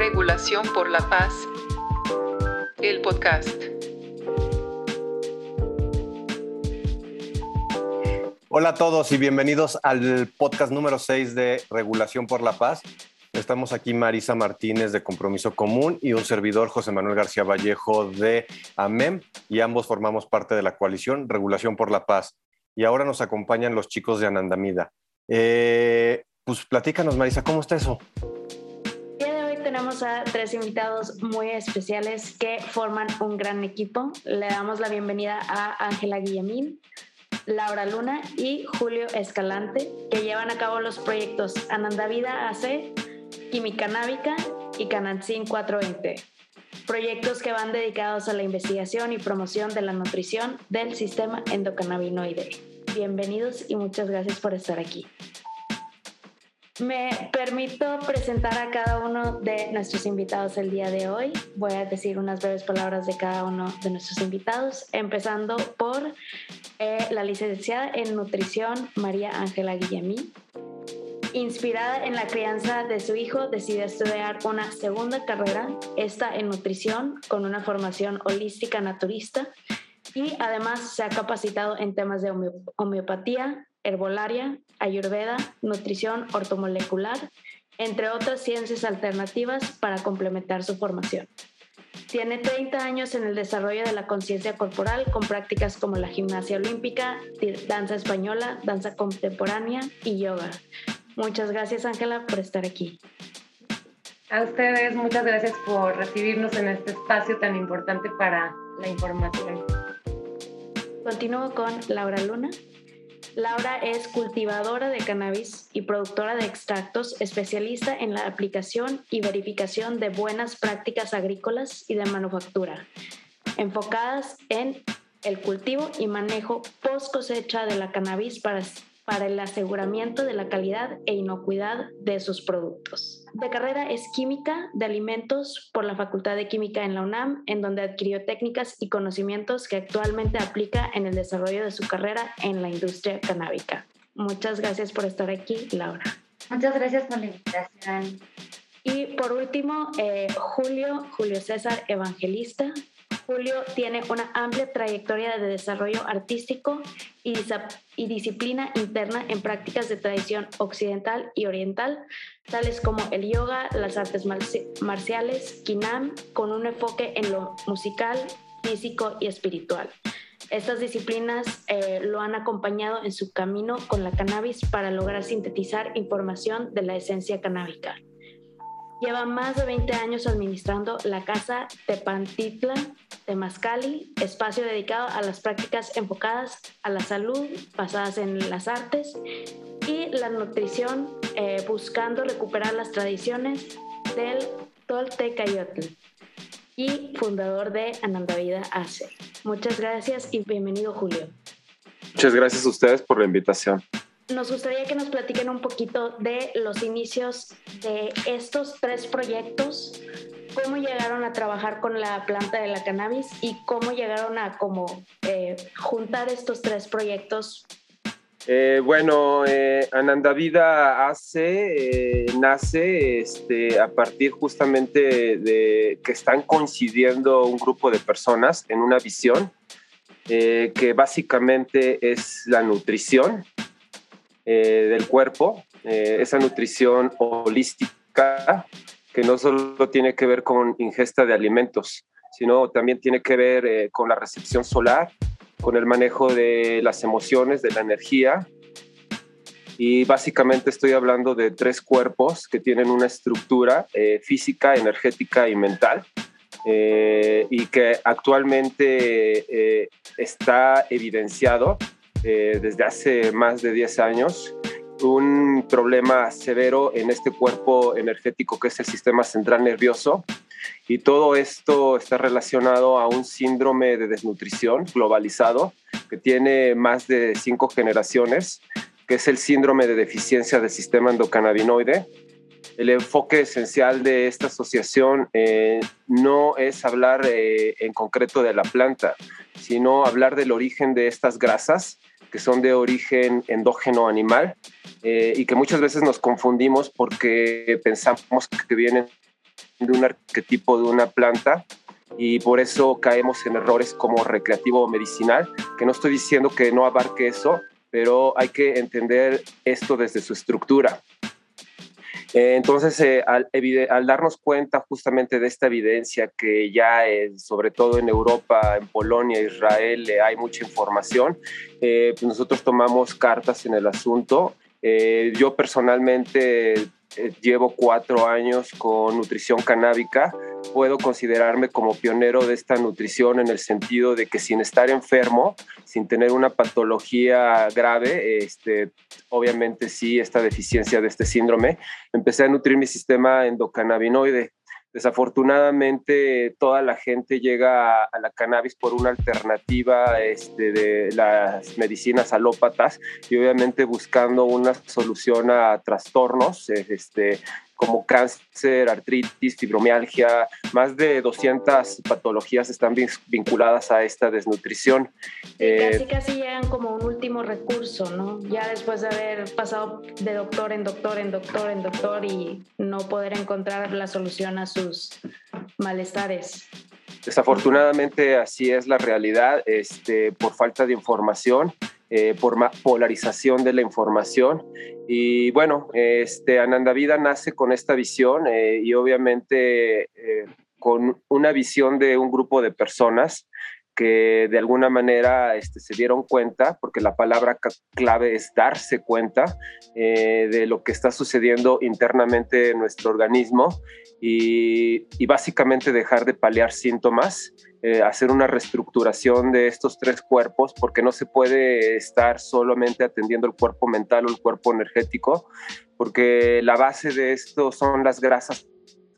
Regulación por la Paz, el podcast. Hola a todos y bienvenidos al podcast número 6 de Regulación por la Paz. Estamos aquí Marisa Martínez de Compromiso Común y un servidor José Manuel García Vallejo de AMEM y ambos formamos parte de la coalición Regulación por la Paz. Y ahora nos acompañan los chicos de Anandamida. Eh, pues platícanos Marisa, ¿cómo está eso? Tenemos a tres invitados muy especiales que forman un gran equipo. Le damos la bienvenida a Ángela Guillemín, Laura Luna y Julio Escalante, que llevan a cabo los proyectos Anandavida AC, Química Návica y Canantzin 420. Proyectos que van dedicados a la investigación y promoción de la nutrición del sistema endocannabinoide. Bienvenidos y muchas gracias por estar aquí. Me permito presentar a cada uno de nuestros invitados el día de hoy. Voy a decir unas breves palabras de cada uno de nuestros invitados, empezando por eh, la licenciada en nutrición María Ángela Guillemí. Inspirada en la crianza de su hijo, decide estudiar una segunda carrera, esta en nutrición, con una formación holística naturista, y además se ha capacitado en temas de homeopatía, herbolaria, ayurveda, nutrición ortomolecular, entre otras ciencias alternativas para complementar su formación. Tiene 30 años en el desarrollo de la conciencia corporal con prácticas como la gimnasia olímpica, danza española, danza contemporánea y yoga. Muchas gracias, Ángela, por estar aquí. A ustedes, muchas gracias por recibirnos en este espacio tan importante para la información. Continúo con Laura Luna. Laura es cultivadora de cannabis y productora de extractos, especialista en la aplicación y verificación de buenas prácticas agrícolas y de manufactura, enfocadas en el cultivo y manejo post cosecha de la cannabis para para el aseguramiento de la calidad e inocuidad de sus productos. De carrera es química de alimentos por la Facultad de Química en la UNAM, en donde adquirió técnicas y conocimientos que actualmente aplica en el desarrollo de su carrera en la industria canábica. Muchas gracias por estar aquí, Laura. Muchas gracias por la invitación. Y por último, eh, Julio, Julio César Evangelista, Julio tiene una amplia trayectoria de desarrollo artístico y, disciplina interna en prácticas de tradición occidental y oriental, tales como el yoga, las artes marciales, kinam, con un enfoque en lo musical, físico y espiritual. Estas disciplinas eh, lo han acompañado en su camino con la cannabis para lograr sintetizar información de la esencia canábica. Lleva más de 20 años administrando la Casa Tepantitla de Mascali, espacio dedicado a las prácticas enfocadas a la salud, basadas en las artes y la nutrición, eh, buscando recuperar las tradiciones del Toltecayotl y fundador de Anandavida ACE. Muchas gracias y bienvenido Julio. Muchas gracias a ustedes por la invitación nos gustaría que nos platiquen un poquito de los inicios de estos tres proyectos, cómo llegaron a trabajar con la planta de la cannabis y cómo llegaron a como eh, juntar estos tres proyectos. Eh, bueno, eh, Anandavida hace, eh, nace este, a partir justamente de que están coincidiendo un grupo de personas en una visión que básicamente es la nutrición eh, del cuerpo, eh, esa nutrición holística que no solo tiene que ver con ingesta de alimentos, sino también tiene que ver eh, con la recepción solar, con el manejo de las emociones, de la energía. Y básicamente estoy hablando de tres cuerpos que tienen una estructura física, energética y mental. y que actualmente está evidenciado eh, desde hace más de 10 años un problema severo en este cuerpo energético que es el sistema central nervioso y todo esto está relacionado a un síndrome de desnutrición globalizado que tiene más de cinco generaciones, que es el síndrome de deficiencia del sistema endocannabinoide. El enfoque esencial de esta asociación eh, no es hablar eh, en concreto de la planta, sino hablar del origen de estas grasas que son de origen endógeno animal eh, y que muchas veces nos confundimos porque pensamos que vienen de un arquetipo de una planta y por eso caemos en errores como recreativo o medicinal, que no estoy diciendo que no abarque eso, pero hay que entender esto desde su estructura. Eh, entonces, eh, al, darnos cuenta justamente de esta evidencia que ya, sobre todo en Europa, en Polonia, Israel, hay mucha información, pues nosotros tomamos cartas en el asunto. yo personalmente llevo cuatro años con nutrición canábica puedo considerarme como pionero de esta nutrición en el sentido de que sin estar enfermo, sin tener una patología grave, este, obviamente sí, esta deficiencia de este síndrome, empecé a nutrir mi sistema endocannabinoide. Desafortunadamente, toda la gente llega a, la cannabis por una alternativa este, de las medicinas alópatas y obviamente buscando una solución a trastornos este, como cáncer, artritis, fibromialgia, más de 200 patologías están vinculadas a esta desnutrición. casi, eh, casi llegan como un último recurso, ¿no? Ya después de haber pasado de doctor en doctor, en doctor, en doctor y no poder encontrar la solución a sus malestares. Desafortunadamente así es la realidad, este, por falta de información eh, por polarización de la información. Y bueno, este, Ananda Vida nace con esta visión eh, y obviamente eh, con una visión de un grupo de personas de alguna manera este, se dieron cuenta, porque la palabra clave es darse cuenta de lo que está sucediendo internamente en nuestro organismo y, y básicamente dejar de paliar síntomas eh, hacer una reestructuración de estos tres cuerpos, porque no se puede estar solamente atendiendo el cuerpo mental o el cuerpo energético, porque la base de esto son las grasas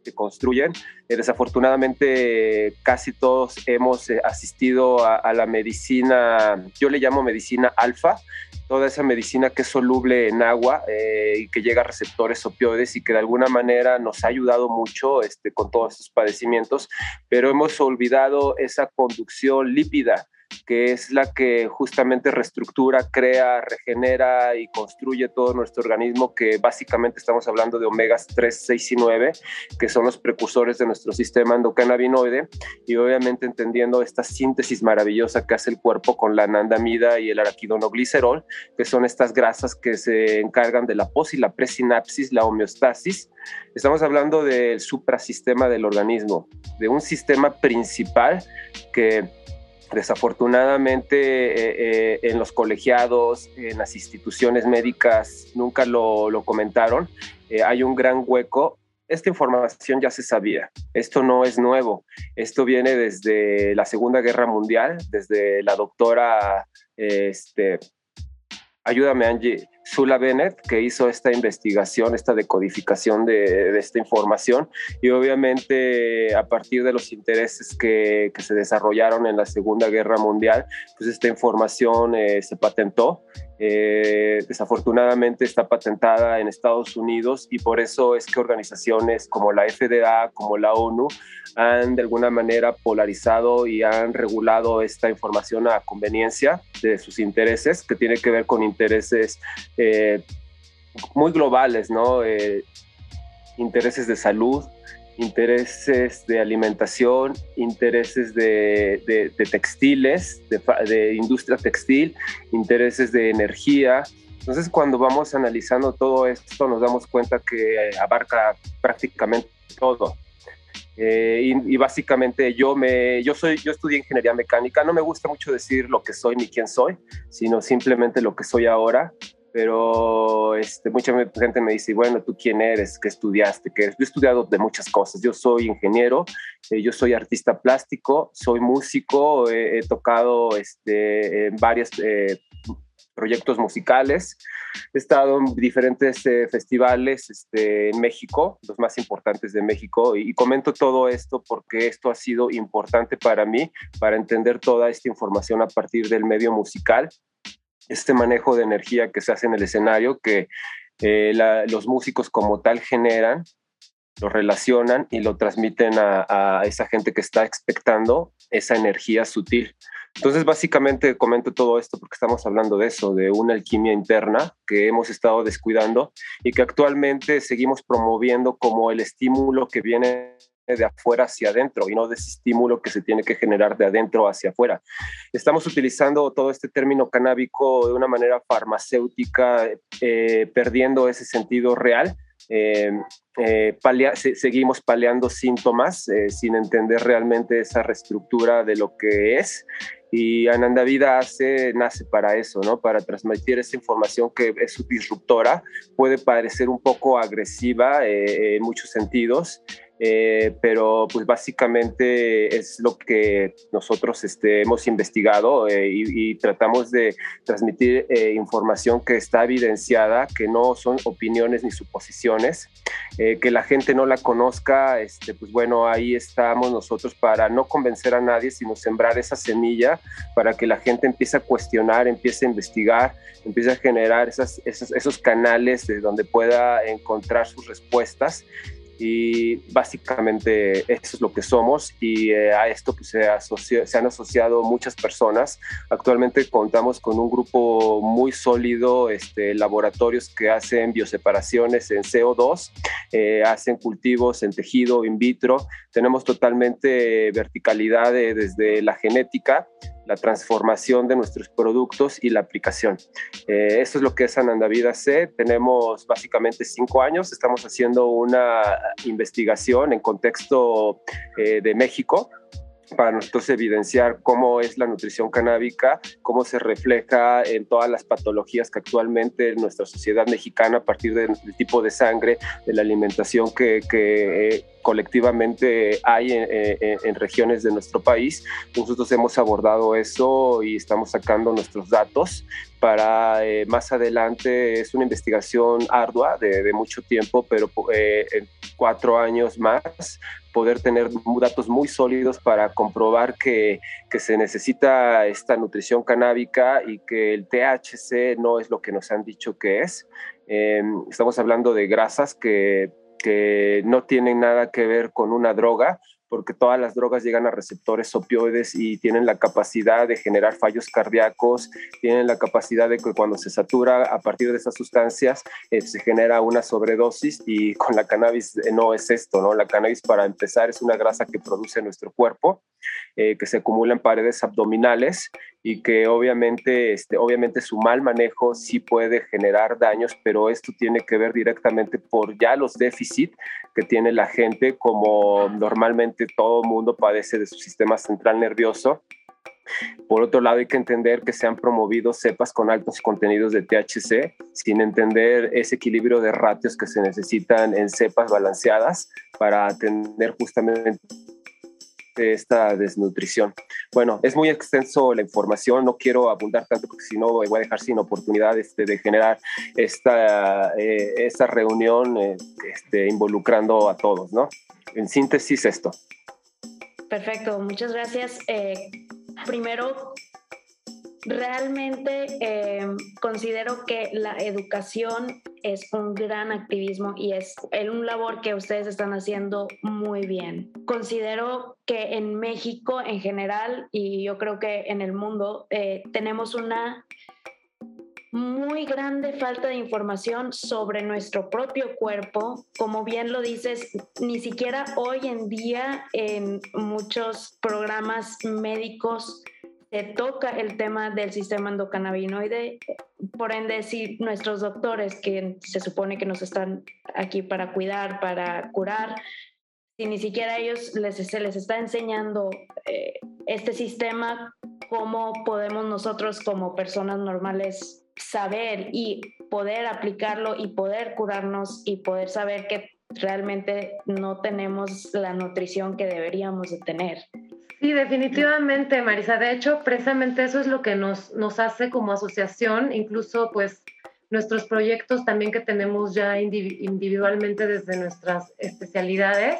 que construyen. Eh, desafortunadamente, casi todos hemos eh, asistido a, la medicina, yo le llamo medicina alfa, toda esa medicina que es soluble en agua eh, y que llega a receptores opioides y que de alguna manera nos ha ayudado mucho este, con todos estos padecimientos, pero hemos olvidado esa conducción lípida que es la que justamente reestructura, crea, regenera y construye todo nuestro organismo, que básicamente estamos hablando de omegas 3, 6 y 9, que son los precursores de nuestro sistema endocannabinoide, y obviamente entendiendo esta síntesis maravillosa que hace el cuerpo con la anandamida y el araquidonoglicerol, que son estas grasas que se encargan de la pos y la presinapsis, la homeostasis. Estamos hablando del suprasistema del organismo, de un sistema principal que Desafortunadamente eh, eh, en los colegiados, en las instituciones médicas nunca lo, comentaron. Eh, hay un gran hueco. Esta información ya se sabía. Esto no es nuevo. Esto viene desde la Segunda Guerra Mundial, desde la doctora, este, ayúdame Angie, Sula Bennett, que hizo esta investigación, esta decodificación de, esta información y obviamente a partir de los intereses que, se desarrollaron en la Segunda Guerra Mundial, pues esta información eh, se patentó eh, desafortunadamente está patentada en Estados Unidos y por eso es que organizaciones como la FDA, como la ONU, han de alguna manera polarizado y han regulado esta información a conveniencia de sus intereses, que tiene que ver con intereses eh, muy globales, ¿no? Eh, intereses de salud, intereses de alimentación, intereses de, textiles, de, industria textil, intereses de energía. Entonces, cuando vamos analizando todo esto, nos damos cuenta que abarca prácticamente todo. Eh, y, básicamente yo me yo soy yo estudié ingeniería mecánica no me gusta mucho decir lo que soy ni quién soy sino simplemente lo que soy ahora pero este, mucha gente me dice, bueno, ¿tú quién eres? ¿Qué estudiaste? ¿Qué Yo he estudiado de muchas cosas. Yo soy ingeniero, eh, yo soy artista plástico, soy músico, he tocado este, en varios eh, proyectos musicales, he estado en diferentes eh, festivales este, en México, los más importantes de México, y comento todo esto porque esto ha sido importante para mí, para entender toda esta información a partir del medio musical este manejo de energía que se hace en el escenario, que eh, los músicos como tal generan, lo relacionan y lo transmiten a, esa gente que está expectando esa energía sutil. Entonces, básicamente comento todo esto porque estamos hablando de eso, de una alquimia interna que hemos estado descuidando y que actualmente seguimos promoviendo como el estímulo que viene de afuera hacia adentro y no de ese estímulo que se tiene que generar de adentro hacia afuera. Estamos utilizando todo este término canábico de una manera farmacéutica, eh, perdiendo ese sentido real. Eh, eh, seguimos paliando síntomas sin entender realmente esa reestructura de lo que es y Ananda Vida nace para eso, ¿no? Para transmitir esa información que es disruptora, puede parecer un poco agresiva en muchos sentidos, eh, pero pues básicamente es lo que nosotros este, hemos investigado eh, y, tratamos de transmitir eh, información que está evidenciada, que no son opiniones ni suposiciones, que la gente no la conozca, este, pues bueno, ahí estamos nosotros para no convencer a nadie, sino sembrar esa semilla para que la gente empiece a cuestionar, empiece a investigar, empiece a generar esas, esos, esos canales de donde pueda encontrar sus respuestas y básicamente eso es lo que somos y eh, a esto pues, se, han asociado muchas personas. Actualmente contamos con un grupo muy sólido, este, laboratorios que hacen bioseparaciones en CO2, eh, hacen cultivos en tejido in vitro, tenemos totalmente verticalidad desde la genética la transformación de nuestros productos y la aplicación. Eh, esto es lo que es Anandavida C. Tenemos básicamente cinco años, estamos haciendo una investigación en contexto eh, de México para nosotros evidenciar cómo es la nutrición canábica, cómo se refleja en todas las patologías que actualmente en nuestra sociedad mexicana a partir del tipo de sangre, de la alimentación que, que eh, colectivamente hay en, regiones de nuestro país. Nosotros hemos abordado eso y estamos sacando nuestros datos para eh, más adelante. Es una investigación ardua de, mucho tiempo, pero eh, en cuatro años más poder tener datos muy sólidos para comprobar que, que, se necesita esta nutrición canábica y que el THC no es lo que nos han dicho que es. Em, estamos hablando de grasas que que no tienen nada que ver con una droga, porque todas las drogas llegan a receptores opioides y tienen la capacidad de generar fallos cardíacos, tienen la capacidad de que cuando se satura a partir de esas sustancias eh, se genera una sobredosis y con la cannabis eh, no es esto, ¿no? La cannabis para empezar es una grasa que produce nuestro cuerpo, eh, que se acumula en paredes abdominales y que obviamente, este, obviamente su mal manejo sí puede generar daños, pero esto tiene que ver directamente por ya los déficits que tiene la gente, como normalmente todo mundo padece de su sistema central nervioso. Por otro lado, hay que entender que se han promovido cepas con altos contenidos de THC, sin entender ese equilibrio de ratios que se necesitan en cepas balanceadas para tener justamente esta desnutrición. Bueno, es muy extenso la información, no quiero abundar tanto porque si no voy a dejar sin oportunidad este, de generar esta, eh, esta reunión eh, este, involucrando a todos, ¿no? En síntesis esto. Perfecto, muchas gracias. Eh, primero, realmente eh, considero que la educación es un gran activismo y es un labor que ustedes están haciendo muy bien. Considero que en México en general y yo creo que en el mundo eh, tenemos una muy grande falta de información sobre nuestro propio cuerpo. Como bien lo dices, ni siquiera hoy en día en muchos programas médicos se toca el tema del sistema endocannabinoide. Por ende, si nuestros doctores, que se supone que nos están aquí para cuidar, para curar, si ni siquiera ellos les, se les está enseñando eh, este sistema, cómo podemos nosotros como personas normales saber y poder aplicarlo y poder curarnos y poder saber que realmente no tenemos la nutrición que deberíamos de tener. Sí, definitivamente, Marisa. De hecho, precisamente eso es lo que nos, nos hace como asociación, incluso pues nuestros proyectos también que tenemos ya individualmente desde nuestras especialidades,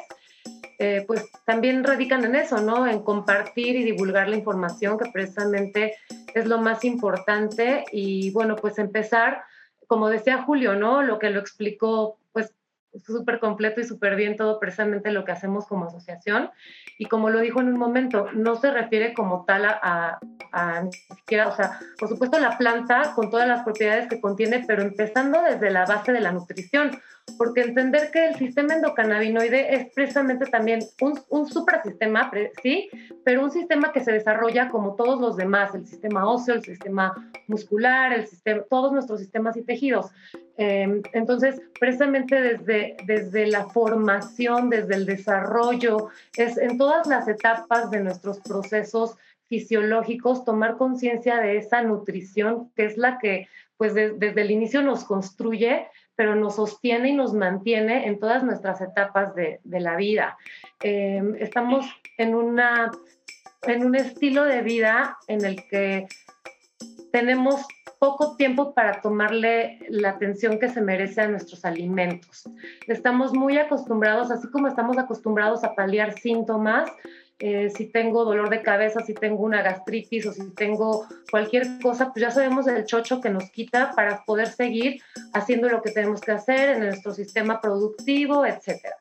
eh, pues también radican en eso, ¿no? En compartir y divulgar la información, que precisamente es lo más importante. Y bueno, pues empezar, como decía Julio, ¿no? Lo que lo explicó, pues súper completo y súper bien todo precisamente lo que hacemos como asociación. Y como lo dijo en un momento, no se refiere como tal a, a, ni siquiera, o sea, por supuesto la planta con todas las propiedades que contiene, pero empezando desde la base de la nutrición, porque entender que el sistema endocannabinoide es precisamente también un, un suprasistema, sí, pero un sistema que se desarrolla como todos los demás, el sistema óseo, el sistema muscular, el sistema, todos nuestros sistemas y tejidos. Em, entonces, precisamente desde, desde la formación, desde el desarrollo, es en todas las etapas de nuestros procesos fisiológicos, tomar conciencia de esa nutrición, que es la que pues desde el inicio nos construye, pero nos sostiene y nos mantiene en todas nuestras etapas de, la vida. Em, estamos en, una, en un estilo de vida en el que tenemos poco tiempo para tomarle la atención que se merece a nuestros alimentos. Estamos muy acostumbrados, así como estamos acostumbrados a paliar síntomas, eh, si tengo dolor de cabeza, si tengo una gastritis o si tengo cualquier cosa, pues ya sabemos el chocho que nos quita para poder seguir haciendo lo que tenemos que hacer en nuestro sistema productivo, etcétera.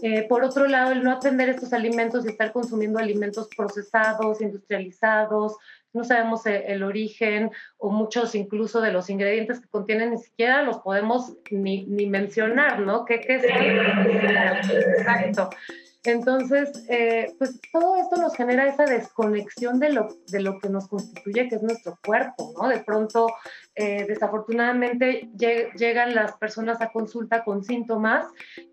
Eh, por otro lado, el no atender estos alimentos y estar consumiendo alimentos procesados, industrializados, no sabemos e, el, origen o muchos incluso de los ingredientes que contienen ni siquiera los podemos ni, ni mencionar, ¿no? ¿Qué, qué es? Exacto. Entonces, eh, pues todo esto nos genera esa desconexión de lo, de lo que nos constituye, que es nuestro cuerpo, ¿no? De pronto, eh, desafortunadamente, llegan las personas a consulta con síntomas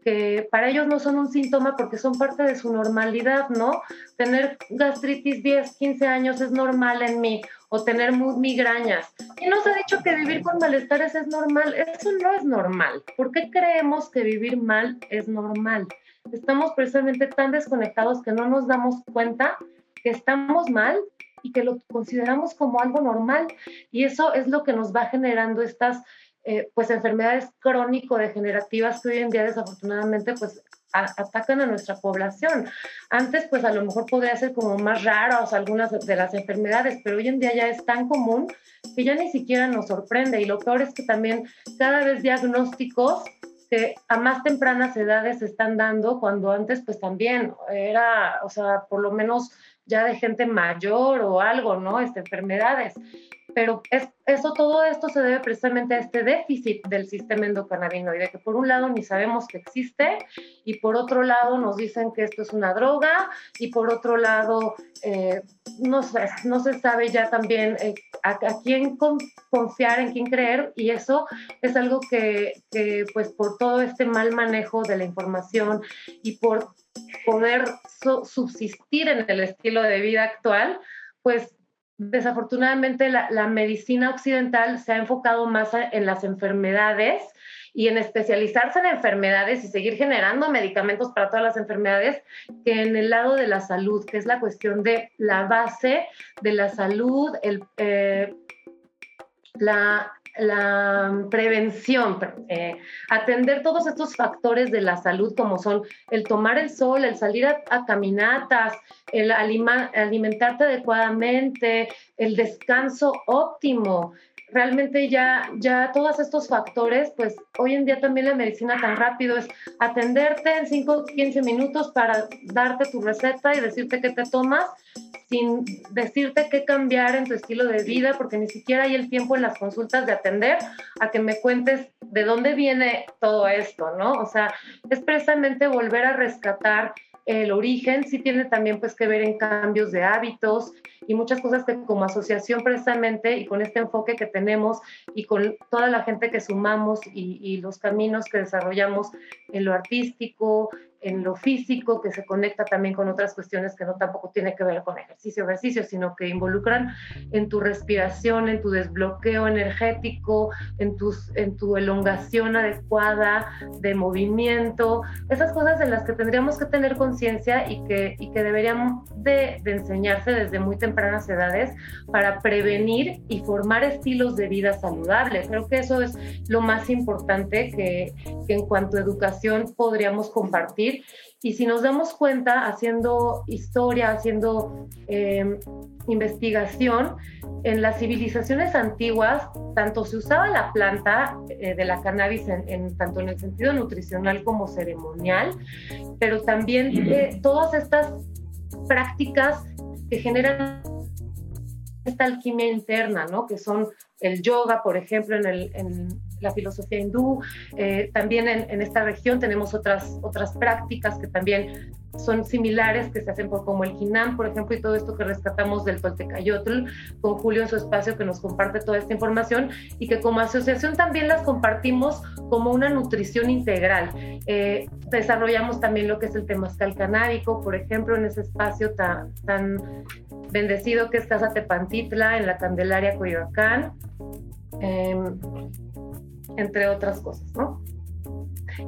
que para ellos no son un síntoma porque son parte de su normalidad, ¿no? Tener gastritis 10, 15 años es normal en mí o tener migrañas. Y nos ha dicho que vivir con malestares es normal. Eso no es normal. ¿Por qué creemos que vivir mal es normal? Estamos precisamente tan desconectados que no nos damos cuenta que estamos mal y que lo consideramos como algo normal. Y eso es lo que nos va generando estas eh, pues enfermedades crónico-degenerativas que hoy en día desafortunadamente pues atacan a nuestra población. Antes pues a lo mejor podría ser como más raros algunas de las enfermedades, pero hoy en día ya es tan común que ya ni siquiera nos sorprende. Y lo peor es que también cada vez diagnósticos que a más tempranas edades se están dando, cuando antes pues también era, o sea, por lo menos ya de gente mayor o algo, ¿no? Este, enfermedades. Pero es, eso, todo esto se debe precisamente a este déficit del sistema endocannabinoide, que por un lado ni sabemos que existe y por otro lado nos dicen que esto es una droga y por otro lado eh, no, no se sabe ya también eh, a, quién confiar, en quién creer y eso es algo que, que pues por todo este mal manejo de la información y por poder subsistir en el estilo de vida actual, pues desafortunadamente la, medicina occidental se ha enfocado más en las enfermedades y en especializarse en enfermedades y seguir generando medicamentos para todas las enfermedades que en el lado de la salud, que es la cuestión de la base de la salud, el, eh, la, la prevención, eh, atender todos estos factores de la salud como son el tomar el sol, el salir a, caminatas, el alimentarte adecuadamente, el descanso óptimo. Realmente ya, ya todos estos factores, pues hoy en día también la medicina tan rápido es atenderte en 5, 15 minutos para darte tu receta y decirte qué te tomas sin decirte qué cambiar en tu estilo de vida, porque ni siquiera hay el tiempo en las consultas de atender a que me cuentes de dónde viene todo esto, ¿no? O sea, es precisamente volver a rescatar el origen, sí tiene también pues que ver en cambios de hábitos y muchas cosas que como asociación precisamente y con este enfoque que tenemos y con toda la gente que sumamos y, y los caminos que desarrollamos en lo artístico, en lo físico, que se conecta también con otras cuestiones que no tampoco tiene que ver con ejercicio, ejercicio, sino que involucran en tu respiración, en tu desbloqueo energético, en, tus, en tu elongación adecuada de movimiento, esas cosas en las que tendríamos que tener conciencia y que, y que deberíamos de, de, enseñarse desde muy tempranas edades para prevenir y formar estilos de vida saludables. Creo que eso es lo más importante que, que en cuanto a educación podríamos compartir Y si nos damos cuenta, haciendo historia, haciendo em, investigación, en las civilizaciones antiguas, tanto se usaba la planta eh, de la cannabis en, tanto en el sentido nutricional como ceremonial, pero también eh, todas estas prácticas que generan esta alquimia interna, ¿no? Que son el yoga, por ejemplo, en, el, en la filosofía hindú. Eh, también en, en, esta región tenemos otras, otras prácticas que también son similares, que se hacen por como el Jinam, por ejemplo, y todo esto que rescatamos del Toltecayotl, con Julio en su espacio que nos comparte toda esta información y que como asociación también las compartimos como una nutrición integral. Eh, desarrollamos también lo que es el temazcal canábico, por ejemplo, en ese espacio tan, tan bendecido que es Casa Tepantitla, en la Candelaria Coyoacán, em, entre otras cosas, ¿no?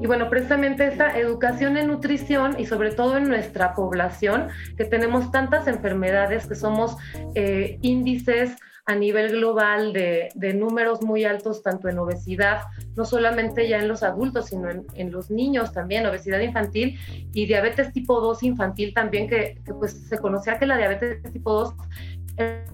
Y bueno, precisamente esta educación en nutrición y sobre todo en nuestra población, que tenemos tantas enfermedades, que somos eh, índices a nivel global de, números muy altos, tanto en obesidad, no solamente ya en los adultos, sino en, los niños también, obesidad infantil y diabetes tipo 2 infantil también, que, pues se conocía que la diabetes tipo 2 era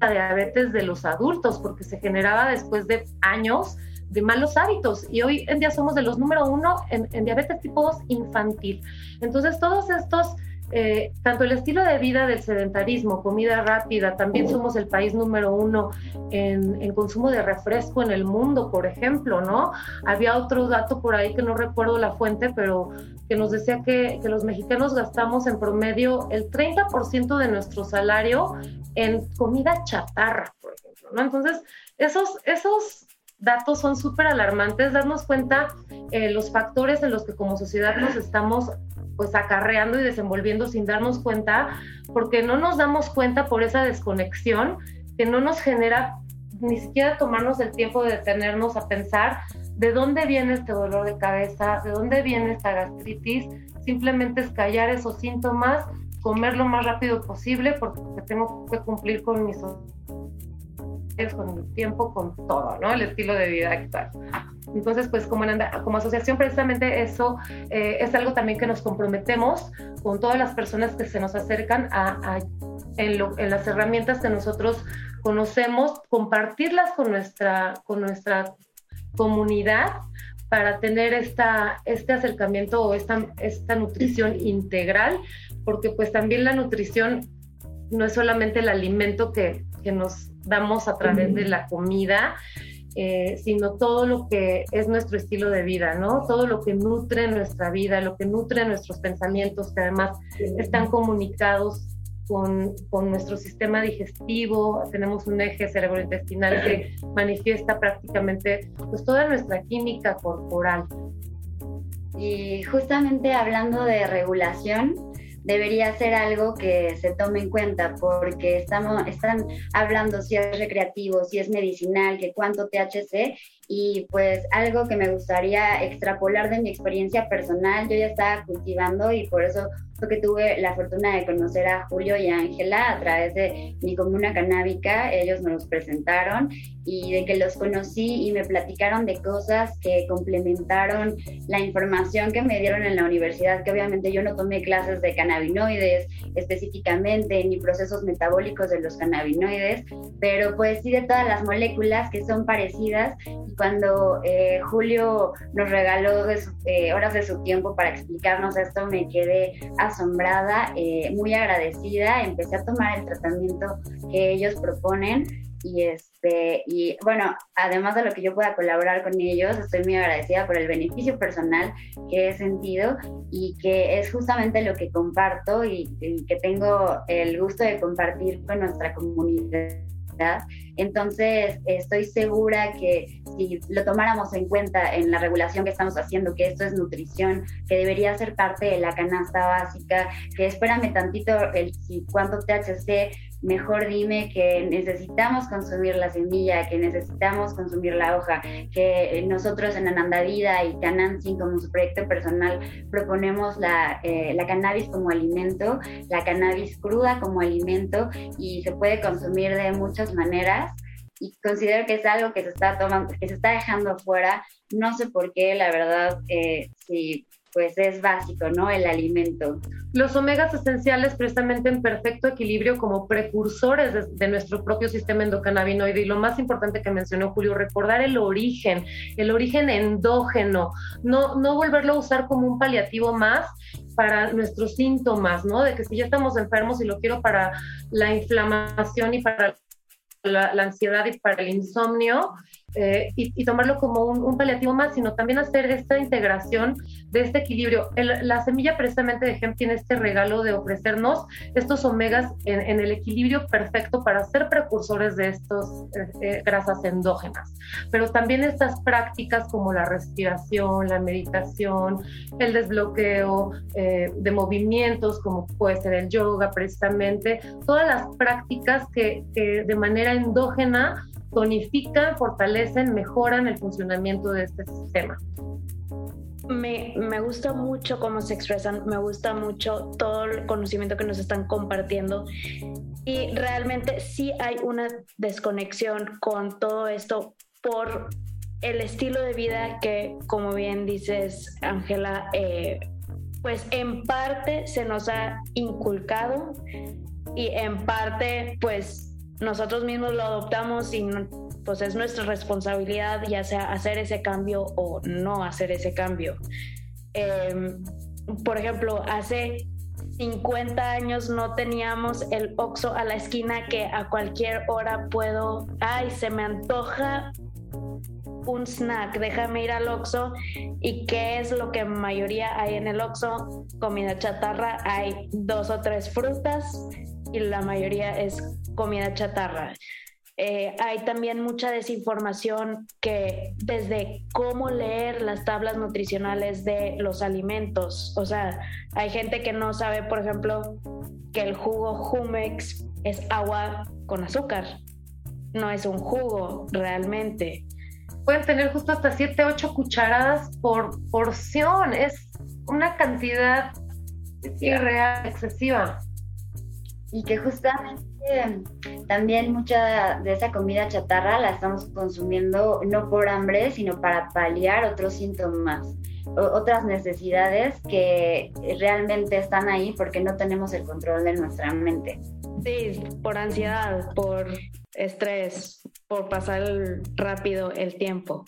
la diabetes de los adultos, porque se generaba después de años de malos hábitos y hoy en día somos de los número uno en, diabetes tipo 2 infantil. Entonces todos estos eh, tanto el estilo de vida del sedentarismo, comida rápida, también somos el país número uno en, consumo de refresco en el mundo, por ejemplo, ¿no? Había otro dato por ahí que no recuerdo la fuente, pero que nos decía que, que los mexicanos gastamos en promedio el 30% de nuestro salario en comida chatarra, por ejemplo, ¿no? Entonces, esos, esos datos son súper alarmantes, darnos cuenta eh, los factores en los que como sociedad nos estamos pues acarreando y desenvolviendo sin darnos cuenta, porque no nos damos cuenta por esa desconexión que no nos genera ni siquiera tomarnos el tiempo de detenernos a pensar de dónde viene este dolor de cabeza, de dónde viene esta gastritis, simplemente es callar esos síntomas, comer lo más rápido posible porque tengo que cumplir con mis con el tiempo, con todo, ¿no? El estilo de vida actual. Entonces, pues como, como asociación, precisamente eso eh, es algo también que nos comprometemos con todas las personas que se nos acercan a, en, en, las herramientas que nosotros conocemos, compartirlas con nuestra, con nuestra comunidad para tener esta, este acercamiento o esta, esta nutrición integral, porque pues también la nutrición no es solamente el alimento que, que nos damos a través de la comida, eh, sino todo lo que es nuestro estilo de vida, ¿no? Todo lo que nutre nuestra vida, lo que nutre nuestros pensamientos, que además están comunicados con, con, nuestro sistema digestivo, tenemos un eje cerebrointestinal que manifiesta prácticamente pues, toda nuestra química corporal. Y justamente hablando de regulación, debería ser algo que se tome en cuenta porque estamos, están hablando si es recreativo, si es medicinal, que cuánto THC y pues algo que me gustaría extrapolar de mi experiencia personal, yo ya estaba cultivando y por eso fue que tuve la fortuna de conocer a Julio y a Ángela a través de mi comuna canábica, ellos me los presentaron y de que los conocí y me platicaron de cosas que complementaron la información que me dieron en la universidad, que obviamente yo no tomé clases de cannabinoides específicamente ni procesos metabólicos de los cannabinoides, pero pues sí de todas las moléculas que son parecidas cuando eh, Julio nos regaló eh, horas de su tiempo para explicarnos esto, me quedé asombrada, eh, muy agradecida. Empecé a tomar el tratamiento que ellos proponen y este y bueno además de lo que yo pueda colaborar con ellos estoy muy agradecida por el beneficio personal que he sentido y que es justamente lo que comparto y que tengo el gusto de compartir con nuestra comunidad. Entonces, estoy segura que si lo tomáramos en cuenta en la regulación que estamos haciendo, que esto es nutrición, que debería ser parte de la canasta básica, que espérame tantito el si cuánto THC mejor dime que necesitamos consumir la semilla, que necesitamos consumir la hoja, que nosotros en Ananda Vida y Canansin como su proyecto personal proponemos la, eh, la cannabis como alimento, la cannabis cruda como alimento y se puede consumir de muchas maneras y considero que es algo que se está tomando, que se está dejando fuera. No sé por qué, la verdad, eh, si pues es básico, ¿no? El alimento. Los omegas esenciales precisamente en perfecto equilibrio como precursores de, nuestro propio sistema endocannabinoide y lo más importante que mencionó Julio, recordar el origen, el origen endógeno, no, no volverlo a usar como un paliativo más para nuestros síntomas, ¿no? De que si ya estamos enfermos y lo quiero para la inflamación y para la, la ansiedad y para el insomnio, eh, y, tomarlo como un, paliativo más, sino también hacer esta integración de este equilibrio. la semilla precisamente de GEM tiene este regalo de ofrecernos estos omegas en, el equilibrio perfecto para ser precursores de estas eh, eh, grasas endógenas. Pero también estas prácticas como la respiración, la meditación, el desbloqueo de movimientos, como puede ser el yoga precisamente, todas las prácticas que, que de manera endógena tonifican, fortalecen, mejoran el funcionamiento de este sistema. Me, me, gusta mucho cómo se expresan, me gusta mucho todo el conocimiento que nos están compartiendo y realmente sí hay una desconexión con todo esto por el estilo de vida que, como bien dices, Ángela, eh, pues en parte se nos ha inculcado y en parte pues nosotros mismos lo adoptamos y pues es nuestra responsabilidad ya sea hacer ese cambio o no hacer ese cambio. Em, por ejemplo, hace 50 años no teníamos el Oxxo a la esquina que a cualquier hora puedo, ay, se me antoja un snack, déjame ir al Oxxo y qué es lo que mayoría hay en el Oxxo, comida chatarra, hay dos o tres frutas y la mayoría es comida chatarra. Eh, hay también mucha desinformación que desde cómo leer las tablas nutricionales de los alimentos. O sea, hay gente que no sabe, por ejemplo, que el jugo Jumex es agua con azúcar. No es un jugo realmente. Pueden tener justo hasta 7, 8 cucharadas por porción. Es una cantidad irreal, excesiva. Y que justamente también mucha de esa comida chatarra la estamos consumiendo no por hambre, sino para paliar otros síntomas, otras necesidades que realmente están ahí porque no tenemos el control de nuestra mente. Sí, por ansiedad, por estrés, por pasar rápido el tiempo.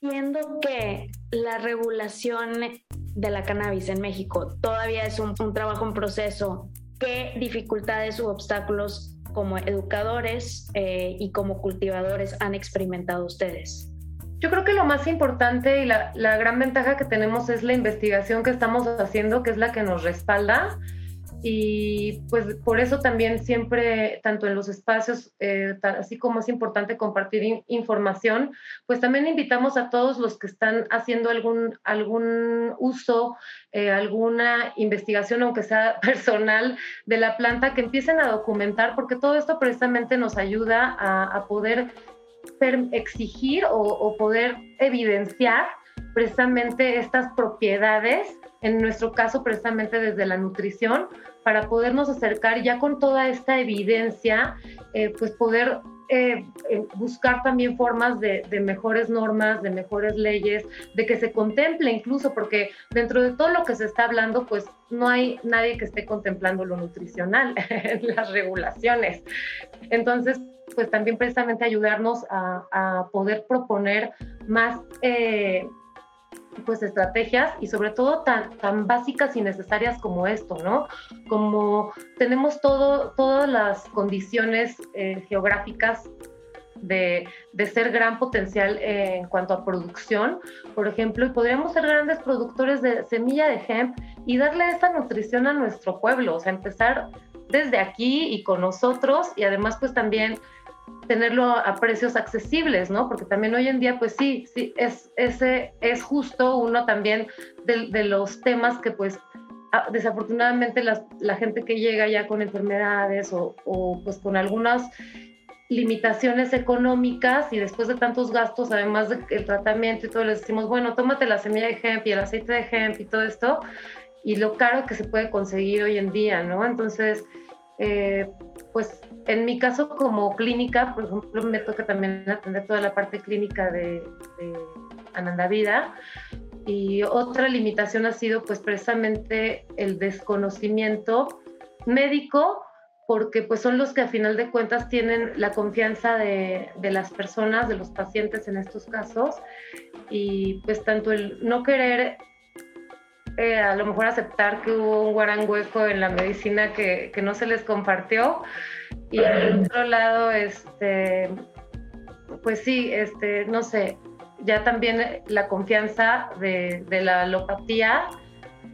Siendo que la regulación de la cannabis en México todavía es un, un trabajo en proceso qué dificultades u obstáculos como educadores eh, y como cultivadores han experimentado ustedes? Yo creo que lo más importante y la, la, gran ventaja que tenemos es la investigación que estamos haciendo, que es la que nos respalda y pues por eso también siempre, tanto en los espacios, eh, así como es importante compartir información, pues también invitamos a todos los que están haciendo algún, algún uso, eh, alguna investigación, aunque sea personal, de la planta, que empiecen a documentar, porque todo esto precisamente nos ayuda a, poder exigir o poder evidenciar precisamente estas propiedades en nuestro caso precisamente desde la nutrición, para podernos acercar ya con toda esta evidencia, eh, pues poder eh, eh, buscar también formas de, mejores normas, de mejores leyes, de que se contemple incluso, porque dentro de todo lo que se está hablando, pues no hay nadie que esté contemplando lo nutricional las regulaciones. Entonces, pues también precisamente ayudarnos a poder proponer más pues estrategias y sobre todo tan, tan básicas y necesarias como esto, ¿no? Como tenemos todo, todas las condiciones eh, geográficas de, de, ser gran potencial en cuanto a producción, por ejemplo, y podríamos ser grandes productores de semilla de hemp y darle esta nutrición a nuestro pueblo, o sea, empezar desde aquí y con nosotros y además pues también tenerlo a precios accesibles, ¿no? Porque también hoy en día, pues sí, sí, es, ese es justo uno también de, los temas que pues desafortunadamente la gente que llega ya con enfermedades o, pues con algunas limitaciones económicas y después de tantos gastos, además del tratamiento y todo, les decimos, bueno, tómate la semilla de hemp y el aceite de hemp y todo esto, y lo caro que se puede conseguir hoy en día, ¿no? Entonces, eh, pues en mi caso como clínica, por ejemplo, me toca también atender toda la parte clínica de, de Ananda Vida. Y otra limitación ha sido pues precisamente el desconocimiento médico porque pues son los que a final de cuentas tienen la confianza de, las personas, de los pacientes en estos casos, y pues tanto el no querer eh, a lo mejor aceptar que hubo un guarangueco en la medicina que, que no se les compartió, y por otro lado, este, pues sí, este, no sé, ya también la confianza de, de la alopatía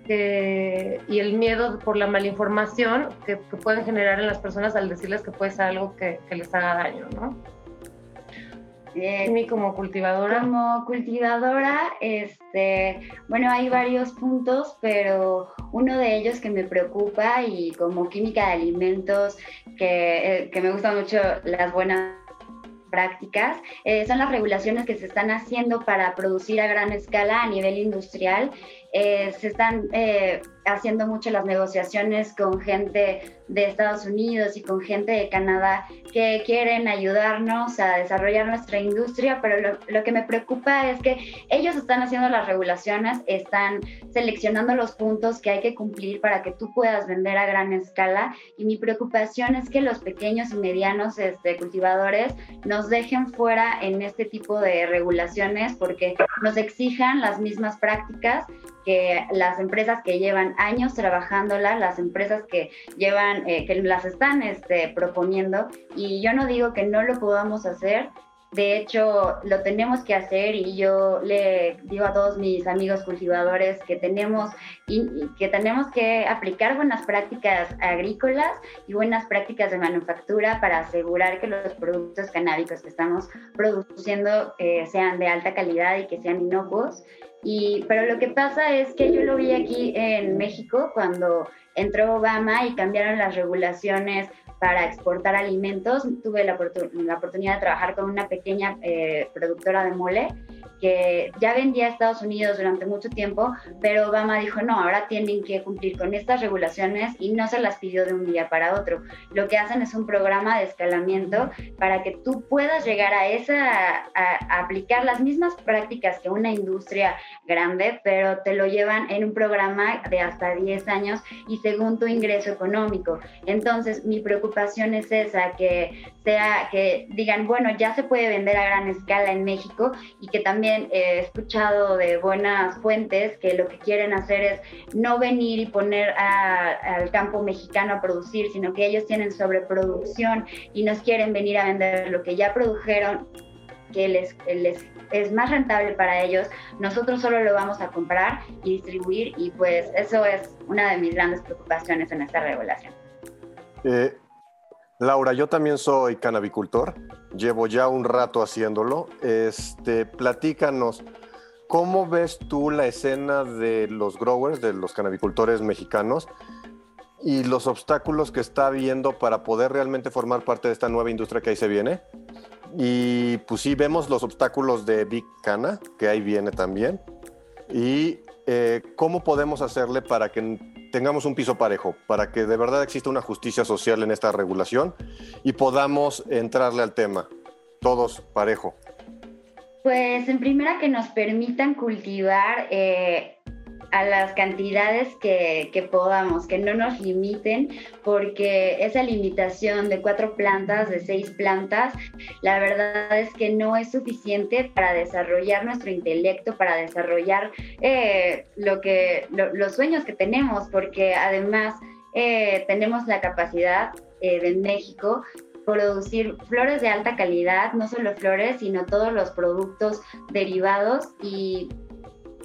y el miedo por la malinformación que, que, pueden generar en las personas al decirles que puede ser algo que, que les haga daño, ¿no? Eh, como cultivadora. Como cultivadora, este, bueno, hay varios puntos, pero uno de ellos que me preocupa y como química de alimentos, que, eh, que me gustan mucho las buenas prácticas, eh, son las regulaciones que se están haciendo para producir a gran escala a nivel industrial. Eh, se están eh, haciendo mucho las negociaciones con gente de Estados Unidos y con gente de Canadá que quieren ayudarnos a desarrollar nuestra industria, pero lo, lo, que me preocupa es que ellos están haciendo las regulaciones, están seleccionando los puntos que hay que cumplir para que tú puedas vender a gran escala. Y mi preocupación es que los pequeños y medianos este, cultivadores nos dejen fuera en este tipo de regulaciones porque nos exijan las mismas prácticas que las empresas que llevan años trabajándola, las empresas que llevan, eh, que las están este, proponiendo, y yo no digo que no lo podamos hacer, de hecho, lo tenemos que hacer y yo le digo a todos mis amigos cultivadores que tenemos, y, que, tenemos que aplicar buenas prácticas agrícolas y buenas prácticas de manufactura para asegurar que los productos canábicos que estamos produciendo eh, sean de alta calidad y que sean inocuos. Y, pero lo que pasa es que yo lo vi aquí en México cuando entró Obama y cambiaron las regulaciones para exportar alimentos. Tuve la, la oportunidad de trabajar con una pequeña eh, productora de mole ya vendía a Estados Unidos durante mucho tiempo, pero Obama dijo, no, ahora tienen que cumplir con estas regulaciones y no se las pidió de un día para otro. Lo que hacen es un programa de escalamiento para que tú puedas llegar a esa, a, aplicar las mismas prácticas que una industria grande, pero te lo llevan en un programa de hasta 10 años y según tu ingreso económico. Entonces, mi preocupación es esa, que sea, que digan, bueno, ya se puede vender a gran escala en México y que también he escuchado de buenas fuentes que lo que quieren hacer es no venir y poner al campo mexicano a producir, sino que ellos tienen sobreproducción y nos quieren venir a vender lo que ya produjeron que les, les, es más rentable para ellos, nosotros solo lo vamos a comprar y distribuir y pues eso es una de mis grandes preocupaciones en esta regulación. Eh, Laura, yo también soy canabicultor, llevo ya un rato haciéndolo. Este, platícanos, ¿cómo ves tú la escena de los growers, de los canabicultores mexicanos y los obstáculos que está habiendo para poder realmente formar parte de esta nueva industria que ahí se viene? Y pues sí, vemos los obstáculos de Big Cana, que ahí viene también. Y eh, cómo podemos hacerle para que tengamos un piso parejo, para que de verdad exista una justicia social en esta regulación y podamos entrarle al tema, todos parejo. Pues en primera que nos permitan cultivar eh, a las cantidades que, podamos, que no nos limiten, porque esa limitación de cuatro plantas, de seis plantas, la verdad es que no es suficiente para desarrollar nuestro intelecto, para desarrollar eh, lo que, los sueños que tenemos, porque además eh, tenemos la capacidad eh, de México producir flores de alta calidad, no solo flores, sino todos los productos derivados y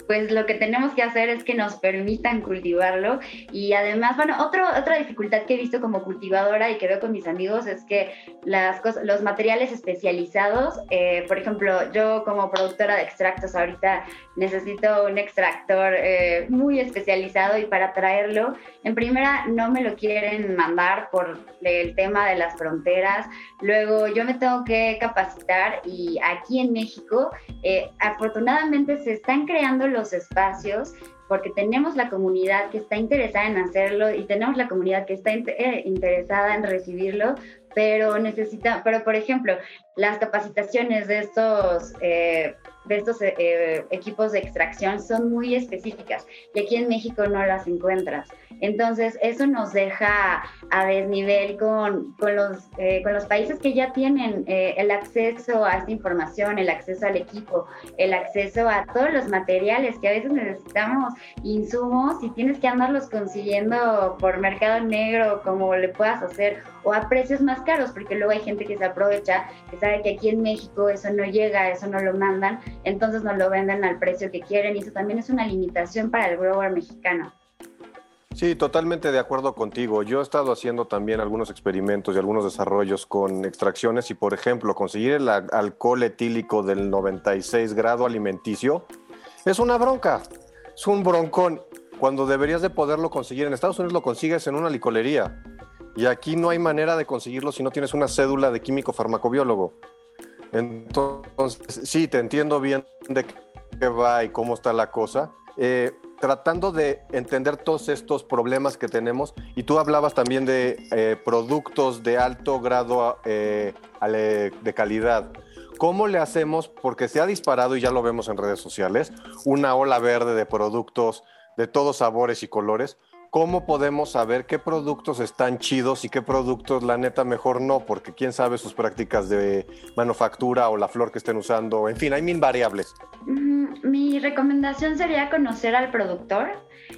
pues lo que tenemos que hacer es que nos permitan cultivarlo. Y además, bueno, otro, otra dificultad que he visto como cultivadora y que veo con mis amigos es que las cosas, los materiales especializados, eh, por ejemplo, yo como productora de extractos ahorita necesito un extractor eh, muy especializado y para traerlo, en primera no me lo quieren mandar por el tema de las fronteras, luego yo me tengo que capacitar y aquí en México eh, afortunadamente se están creando los espacios porque tenemos la comunidad que está interesada en hacerlo y tenemos la comunidad que está eh, interesada en recibirlo, pero necesita, pero por ejemplo, las capacitaciones de estos eh, de estos eh, eh, equipos de extracción son muy específicas y aquí en México no las encuentras. Entonces, eso nos deja a desnivel con, con los, eh, con los países que ya tienen el acceso a esta información, el acceso al equipo, el acceso a todos los materiales que a veces necesitamos, insumos, y tienes que andarlos consiguiendo por mercado negro, como le puedas hacer, o a precios más caros, porque luego hay gente que se aprovecha, que que aquí en México eso no llega, eso no lo mandan, entonces no lo venden al precio que quieren y eso también es una limitación para el grower mexicano. Sí, totalmente de acuerdo contigo. Yo he estado haciendo también algunos experimentos y algunos desarrollos con extracciones y, por ejemplo, conseguir el alcohol etílico del 96 grado alimenticio es una bronca, es un broncón. Cuando deberías de poderlo conseguir en Estados Unidos lo consigues en una licolería y aquí no hay manera de conseguirlo si no tienes una cédula de químico farmacobiólogo. Entonces, sí, te entiendo bien de qué va y cómo está la cosa. Eh, tratando de entender todos estos problemas que tenemos, y tú hablabas también de eh, productos de alto grado eh, de calidad. ¿Cómo le hacemos? Porque se ha disparado, y ya lo vemos en redes sociales, una ola verde de productos de todos sabores y colores. ¿Cómo podemos saber qué productos están chidos y qué productos la neta mejor no? Porque quién sabe sus prácticas de manufactura o la flor que estén usando, en fin, hay mil variables. Mi recomendación sería conocer al productor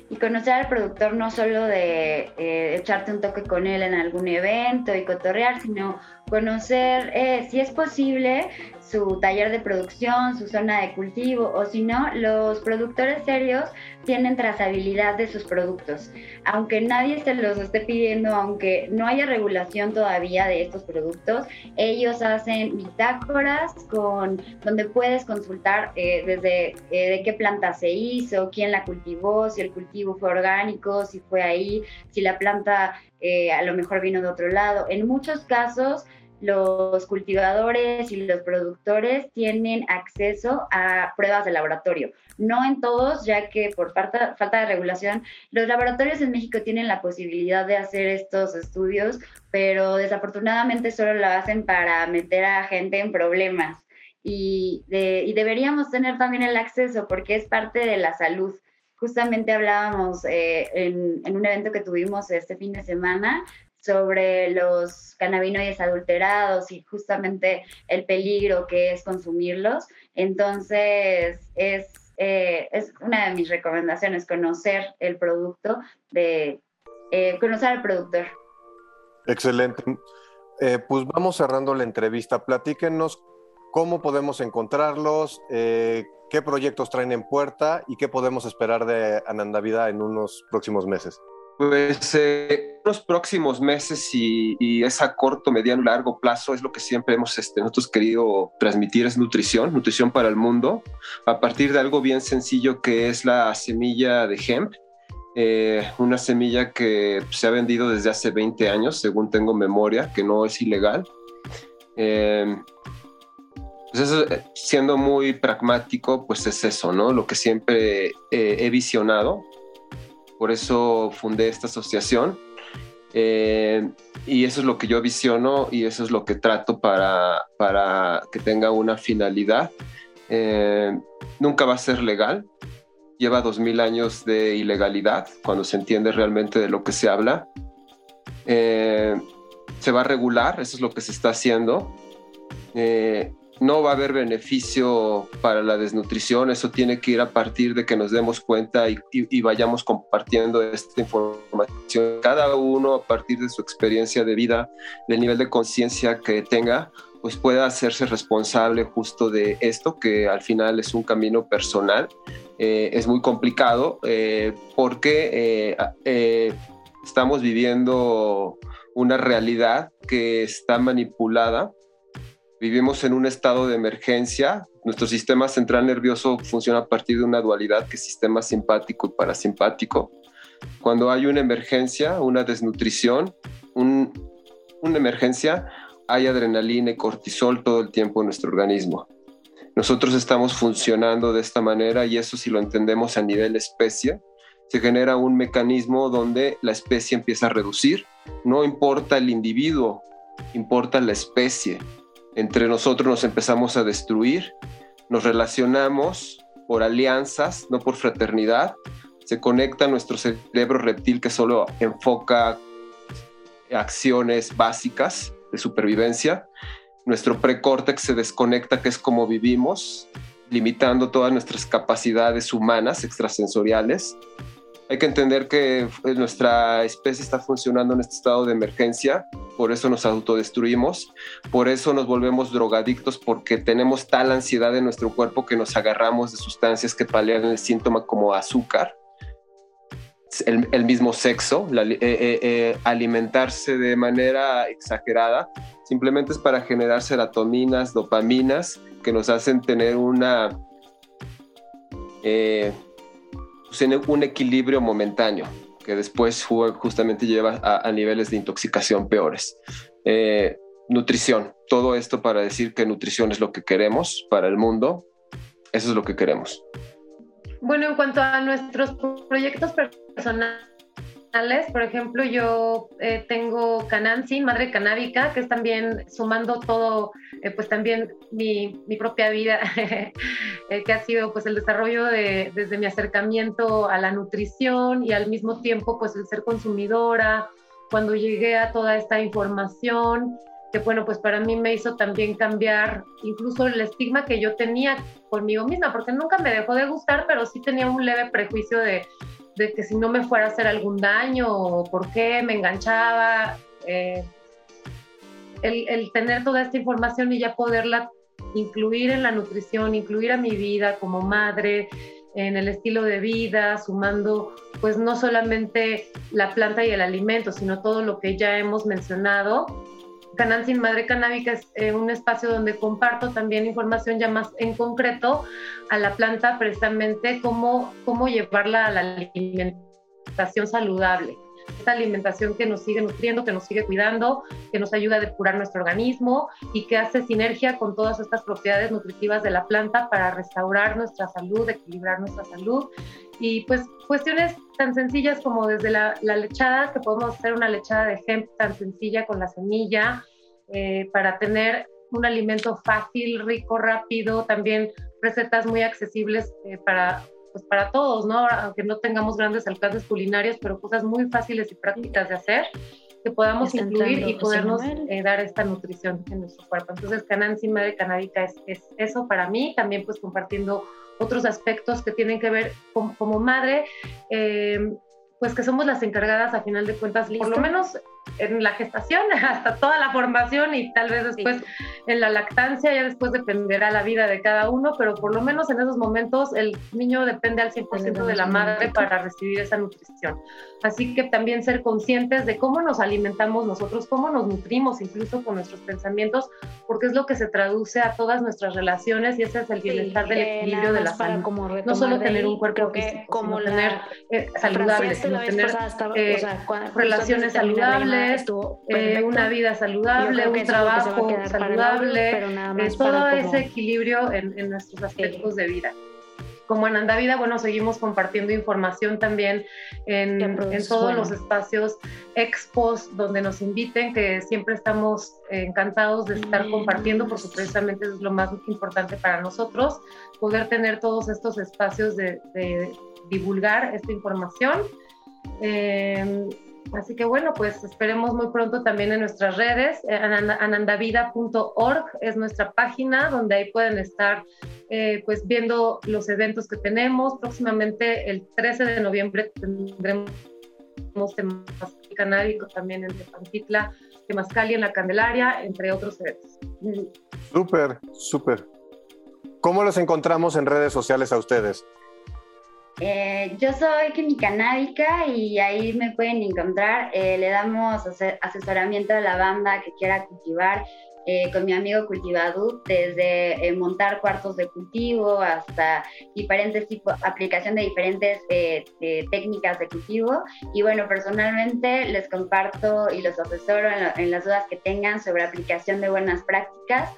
y conocer al productor no solo de eh, echarte un toque con él en algún evento y cotorrear, sino conocer eh, si es posible su taller de producción, su zona de cultivo o si no, los productores serios tienen trazabilidad de sus productos. Aunque nadie se los esté pidiendo, aunque no haya regulación todavía de estos productos, ellos hacen bitácoras con donde puedes consultar eh, desde de qué planta se hizo, quién la cultivó, si el cultivo fue orgánico, si fue ahí, si la planta eh, a lo mejor vino de otro lado. En muchos casos, los cultivadores y los productores tienen acceso a pruebas de laboratorio. No en todos, ya que por falta, falta de regulación, los laboratorios en México tienen la posibilidad de hacer estos estudios, pero desafortunadamente solo lo hacen para meter a gente en problemas. Y, y deberíamos tener también el acceso porque es parte de la salud justamente hablábamos eh, en, un evento que tuvimos este fin de semana sobre los cannabinoides adulterados y justamente el peligro que es consumirlos. Entonces, es, eh, es una de mis recomendaciones, conocer el producto, de eh, conocer al productor. Excelente. pues vamos cerrando la entrevista. Platíquenos cómo podemos encontrarlos, qué proyectos traen en puerta y qué podemos esperar de Anandavida en unos próximos meses. Pues eh, los próximos meses y, es a corto, mediano, largo plazo es lo que siempre hemos este, nosotros querido transmitir, es nutrición, nutrición para el mundo, a partir de algo bien sencillo que es la semilla de hemp, eh, una semilla que se ha vendido desde hace 20 años, según tengo memoria, que no es ilegal. Eh, pues eh, siendo muy pragmático, pues es eso, ¿no? Lo que siempre eh, he visionado. Por eso fundé esta asociación. Eh, y eso es lo que yo visiono y eso es lo que trato para, para que tenga una finalidad. nunca va a ser legal. Lleva dos mil años de ilegalidad cuando se entiende realmente de lo que se habla. se va a regular, eso es lo que se está haciendo no va a haber beneficio para la desnutrición, eso tiene que ir a partir de que nos demos cuenta y, vayamos compartiendo esta información, cada uno a partir de su experiencia de vida, del nivel de conciencia que tenga, pues pueda hacerse responsable justo de esto, que al final es un camino personal, eh, es muy complicado eh, porque eh, estamos viviendo una realidad que está manipulada Vivimos en un estado de emergencia. Nuestro sistema central nervioso funciona a partir de una dualidad que es sistema simpático y parasimpático. Cuando hay una emergencia, una desnutrición, una emergencia, hay adrenalina y cortisol todo el tiempo en nuestro organismo. Nosotros estamos funcionando de esta manera y eso si lo entendemos a nivel especie, se genera un mecanismo donde la especie empieza a reducir. No importa el individuo, importa la especie entre nosotros nos empezamos a destruir, nos relacionamos por alianzas, no por fraternidad. Se conecta nuestro cerebro reptil que solo enfoca acciones básicas de supervivencia. Nuestro precórtex se desconecta, que es como vivimos, limitando todas nuestras capacidades humanas extrasensoriales. Hay que entender que eh, nuestra especie está funcionando en este estado de emergencia, por eso nos autodestruimos, por eso nos volvemos drogadictos, porque tenemos tal ansiedad en nuestro cuerpo que nos agarramos de sustancias que palian el síntoma como azúcar, el, mismo sexo, eh, eh, alimentarse de manera exagerada, simplemente es para generar serotoninas, dopaminas, que nos hacen tener una pues, un equilibrio momentáneo que después justamente lleva a, niveles de intoxicación peores. Eh, nutrición, todo esto para decir que nutrición es lo que queremos para el mundo, eso es lo que queremos. Bueno, en cuanto a nuestros proyectos personales, por ejemplo, yo eh, tengo Canansi, Madre Canábica, que es también sumando todo, eh, pues también mi, mi propia vida, eh, que ha sido pues el desarrollo de, desde mi acercamiento a la nutrición y al mismo tiempo pues el ser consumidora, cuando llegué a toda esta información, que bueno, pues para mí me hizo también cambiar incluso el estigma que yo tenía conmigo misma, porque nunca me dejó de gustar, pero sí tenía un leve prejuicio de de que si no me fuera a hacer algún daño o por qué me enganchaba. Eh, el, tener toda esta información y ya poderla incluir en la nutrición, incluir a mi vida como madre, en el estilo de vida, sumando pues no solamente la planta y el alimento, sino todo lo que ya hemos mencionado, Canal Sin Madre Canábica es eh, un espacio donde comparto también información ya más en concreto a la planta, precisamente cómo, cómo llevarla a la alimentación saludable. Esta alimentación que nos sigue nutriendo, que nos sigue cuidando, que nos ayuda a depurar nuestro organismo y que hace sinergia con todas estas propiedades nutritivas de la planta para restaurar nuestra salud, equilibrar nuestra salud. Y pues cuestiones tan sencillas como desde la, la lechada, que podemos hacer una lechada de hemp tan sencilla con la semilla, eh, para tener un alimento fácil, rico, rápido, también recetas muy accesibles eh, para, pues para todos, ¿no? Aunque no tengamos grandes alcances culinarios, pero cosas muy fáciles y prácticas de hacer que podamos incluir y podernos eh, dar esta nutrición en nuestro cuerpo. Entonces, Canan sin Madre Canábica es, es, eso para mí, también pues compartiendo otros aspectos que tienen que ver con, como madre, pues que somos las encargadas a final de cuentas, por lo menos en la gestación hasta toda la formación y tal vez después en la lactancia, ya después dependerá la vida de cada uno, pero por lo menos en esos momentos el niño depende al 100% de la madre para recibir esa nutrición. Así que también ser conscientes de cómo nos alimentamos nosotros, cómo nos nutrimos incluso con nuestros pensamientos, porque es lo que se traduce a todas nuestras relaciones y ese es el bienestar del eh, equilibrio de la salud. No solo tener un cuerpo físico, como sino tener eh, saludable, sino tener eh, relaciones saludables eh, una vida saludable, un trabajo saludable, eh, todo ese equilibrio en, nuestros aspectos de vida. Como en Andavida, bueno, seguimos compartiendo información también en, en todos los espacios expos donde nos inviten, que siempre estamos encantados de estar compartiendo, porque precisamente es lo más importante para nosotros, poder tener todos estos espacios de, de divulgar esta información. Eh, Así que bueno, pues esperemos muy pronto también en nuestras redes. Eh, anandavida.org es nuestra página donde ahí pueden estar eh, pues viendo los eventos que tenemos. Próximamente el 13 de noviembre tendremos Temazcal Canábico también en Tepantitla, Temazcali en la Candelaria, entre otros eventos. Súper, súper. ¿Cómo los encontramos en redes sociales a ustedes? Eh, yo soy química návica y ahí me pueden encontrar. Eh, le damos asesoramiento a la banda que quiera cultivar eh, con mi amigo Cultivadú, desde montar cuartos de cultivo hasta diferentes tipos, aplicación de diferentes técnicas de cultivo. Y bueno, personalmente les comparto y los asesoro en, las dudas que tengan sobre aplicación de buenas prácticas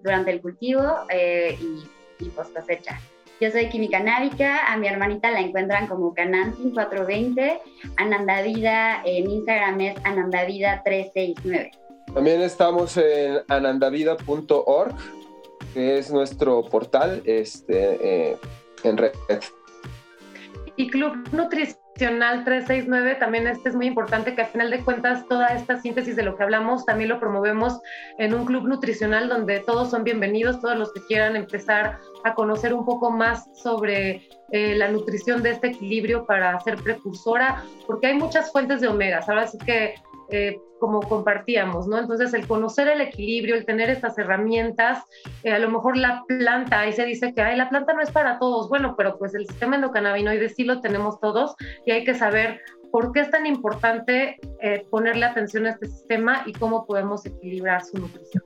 durante el cultivo y, y post cosecha. Yo soy Química Návica, a mi hermanita la encuentran como Canantin420, Anandavida en Instagram es Anandavida369. También estamos en anandavida.org que es nuestro portal este, eh, en red. Y Club Nutricional 369 también este es muy importante que al final de cuentas toda esta síntesis de lo que hablamos también lo promovemos en un club nutricional donde todos son bienvenidos, todos los que quieran empezar a conocer un poco más sobre eh, la nutrición de este equilibrio para ser precursora, porque hay muchas fuentes de omegas. Ahora sí que eh, como compartíamos, ¿no? Entonces, el conocer el equilibrio, el tener estas herramientas, eh, a lo mejor la planta, ahí se dice que Ay, la planta no es para todos, bueno, pero pues el sistema endocannabinoide sí lo tenemos todos y hay que saber por qué es tan importante eh, ponerle atención a este sistema y cómo podemos equilibrar su nutrición.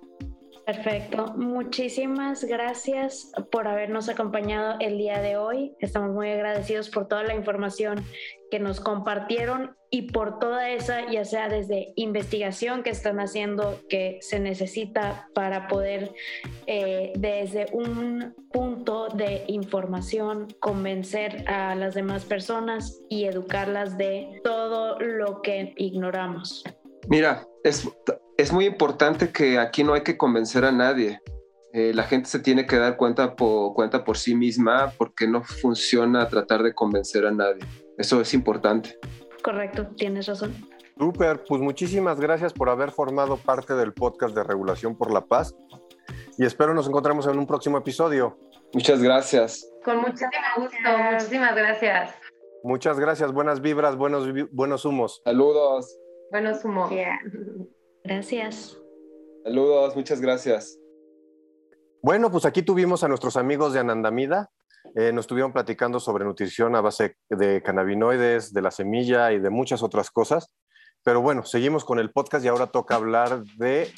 Perfecto. Muchísimas gracias por habernos acompañado el día de hoy. Estamos muy agradecidos por toda la información que nos compartieron y por toda esa, ya sea desde investigación que están haciendo, que se necesita para poder eh, desde un punto de información convencer a las demás personas y educarlas de todo lo que ignoramos. Mira, es, es muy importante que aquí no hay que convencer a nadie. Eh, la gente se tiene que dar cuenta por, cuenta por sí misma porque no funciona tratar de convencer a nadie. Eso es importante. Correcto, tienes razón. Super, pues muchísimas gracias por haber formado parte del podcast de Regulación por la Paz y espero nos encontremos en un próximo episodio. Muchas gracias. Con muchísimo gusto, muchísimas gracias. Muchas gracias, buenas vibras, buenos, buenos humos. Saludos. Buenos humos. Gracias. Saludos, muchas gracias. Bueno, pues aquí tuvimos a nuestros amigos de Anandamida. Eh, nos estuvieron platicando sobre nutrición a base de cannabinoides, de la semilla y de muchas otras cosas. Pero bueno, seguimos con el podcast y ahora toca hablar de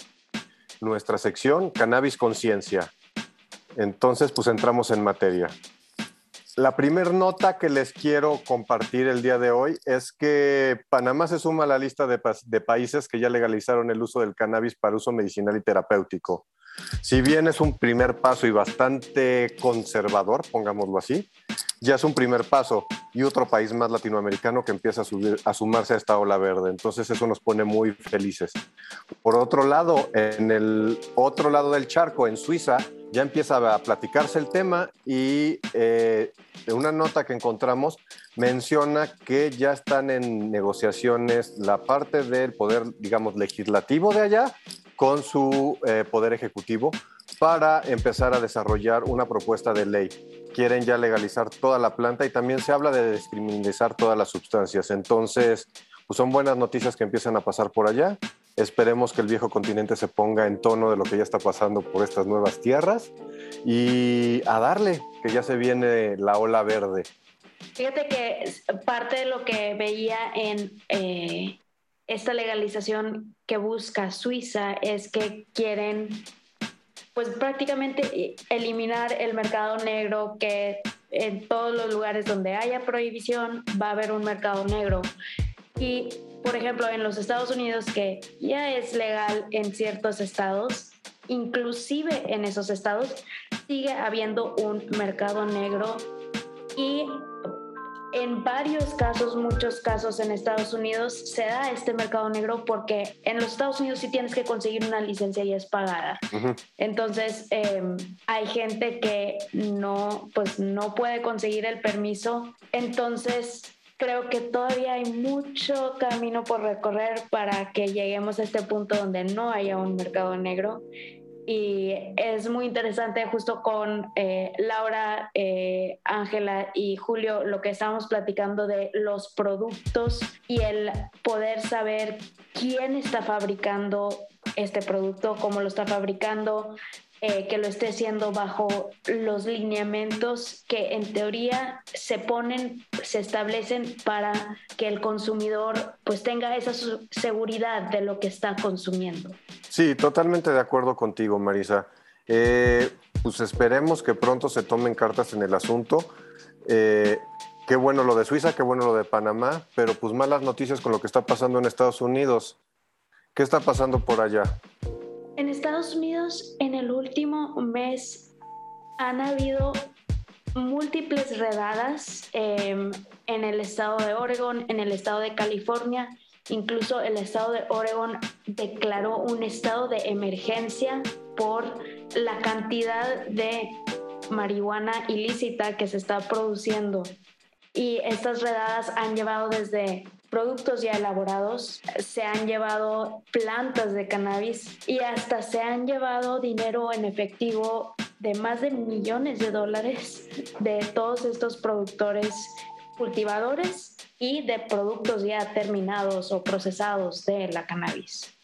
nuestra sección Cannabis Conciencia. Entonces, pues entramos en materia. La primera nota que les quiero compartir el día de hoy es que Panamá se suma a la lista de, países que ya legalizaron el uso del cannabis para uso medicinal y terapéutico. Si bien es un primer paso y bastante conservador, pongámoslo así, ya es un primer paso y otro país más latinoamericano que empieza a, sumarse a esta ola verde. Entonces eso nos pone muy felices. Por otro lado, en el otro lado del charco, en Suiza, ya empieza a platicarse el tema y eh, una nota que encontramos menciona que ya están en negociaciones la parte del poder, digamos, legislativo de allá con su eh, poder ejecutivo para empezar a desarrollar una propuesta de ley. Quieren ya legalizar toda la planta y también se habla de descriminalizar todas las sustancias. Entonces, pues son buenas noticias que empiezan a pasar por allá. Esperemos que el viejo continente se ponga en tono de lo que ya está pasando por estas nuevas tierras y a darle, que ya se viene la ola verde. Fíjate que parte de lo que veía en eh, esta legalización que busca Suiza es que quieren pues prácticamente eliminar el mercado negro que en todos los lugares donde haya prohibición va a haber un mercado negro. Y, por ejemplo, en los Estados Unidos, que ya es legal en ciertos estados, inclusive en esos estados, sigue habiendo un mercado negro y en varios casos, muchos casos en Estados Unidos, se da este mercado negro porque en los Estados Unidos sí tienes que conseguir una licencia y es pagada. Entonces, em, hay gente que no, pues no puede conseguir el permiso. Entonces, creo que todavía hay mucho camino por recorrer para que lleguemos a este punto donde no haya un mercado negro y es muy interesante justo con eh, Laura, eh, Ángela y Julio lo que estamos platicando de los productos y el poder saber quién está fabricando este producto, cómo lo está fabricando, eh, que lo esté haciendo bajo los lineamientos que en teoría se ponen, se establecen para que el consumidor pues tenga esa seguridad de lo que está consumiendo. Sí, totalmente de acuerdo contigo, Marisa. Eh, pues esperemos que pronto se tomen cartas en el asunto. Eh, qué bueno lo de Suiza, qué bueno lo de Panamá, pero pues malas noticias con lo que está pasando en Estados Unidos. ¿Qué está pasando por allá? En Estados Unidos, en el último mes, han habido múltiples redadas em, en el estado de Oregon, en el estado de California. Incluso el estado de Oregon declaró un estado de emergencia por la cantidad de marihuana ilícita que se está produciendo. Y estas redadas han llevado desde productos ya elaborados, se han llevado plantas de cannabis y hasta se han llevado dinero en efectivo de más de millones de dólares de todos estos productores cultivadores y de productos ya terminados o procesados de la cannabis.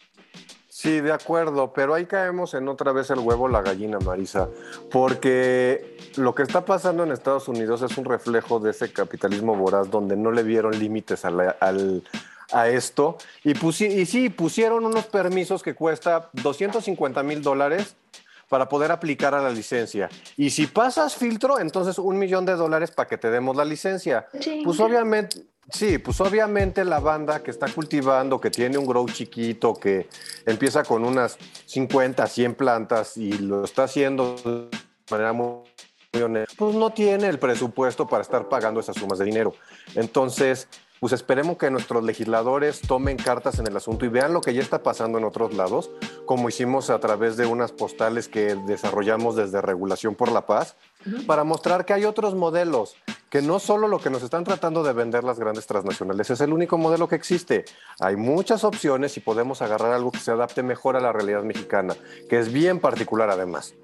Sí, de acuerdo, pero ahí caemos en otra vez el huevo la gallina, Marisa, porque lo que está pasando en Estados Unidos es un reflejo de ese capitalismo voraz donde no le vieron límites a, esto y, y sí, pusieron unos permisos que cuesta 250 mil dólares para poder aplicar a la licencia. Y si pasas filtro, entonces un millón de dólares para que te demos la licencia. Pues obviamente, sí, pues obviamente la banda que está cultivando, que tiene un grow chiquito, que empieza con unas 50, 100 plantas y lo está haciendo de manera muy pues no tiene el presupuesto para estar pagando esas sumas de dinero. Entonces, pues esperemos que nuestros legisladores tomen cartas en el asunto y vean lo que ya está pasando en otros lados, como hicimos a través de unas postales que desarrollamos desde Regulación por la Paz, para mostrar que hay otros modelos, que no solo lo que nos están tratando de vender las grandes transnacionales es el único modelo que existe. Hay muchas opciones y podemos agarrar algo que se adapte mejor a la realidad mexicana, que es bien particular además.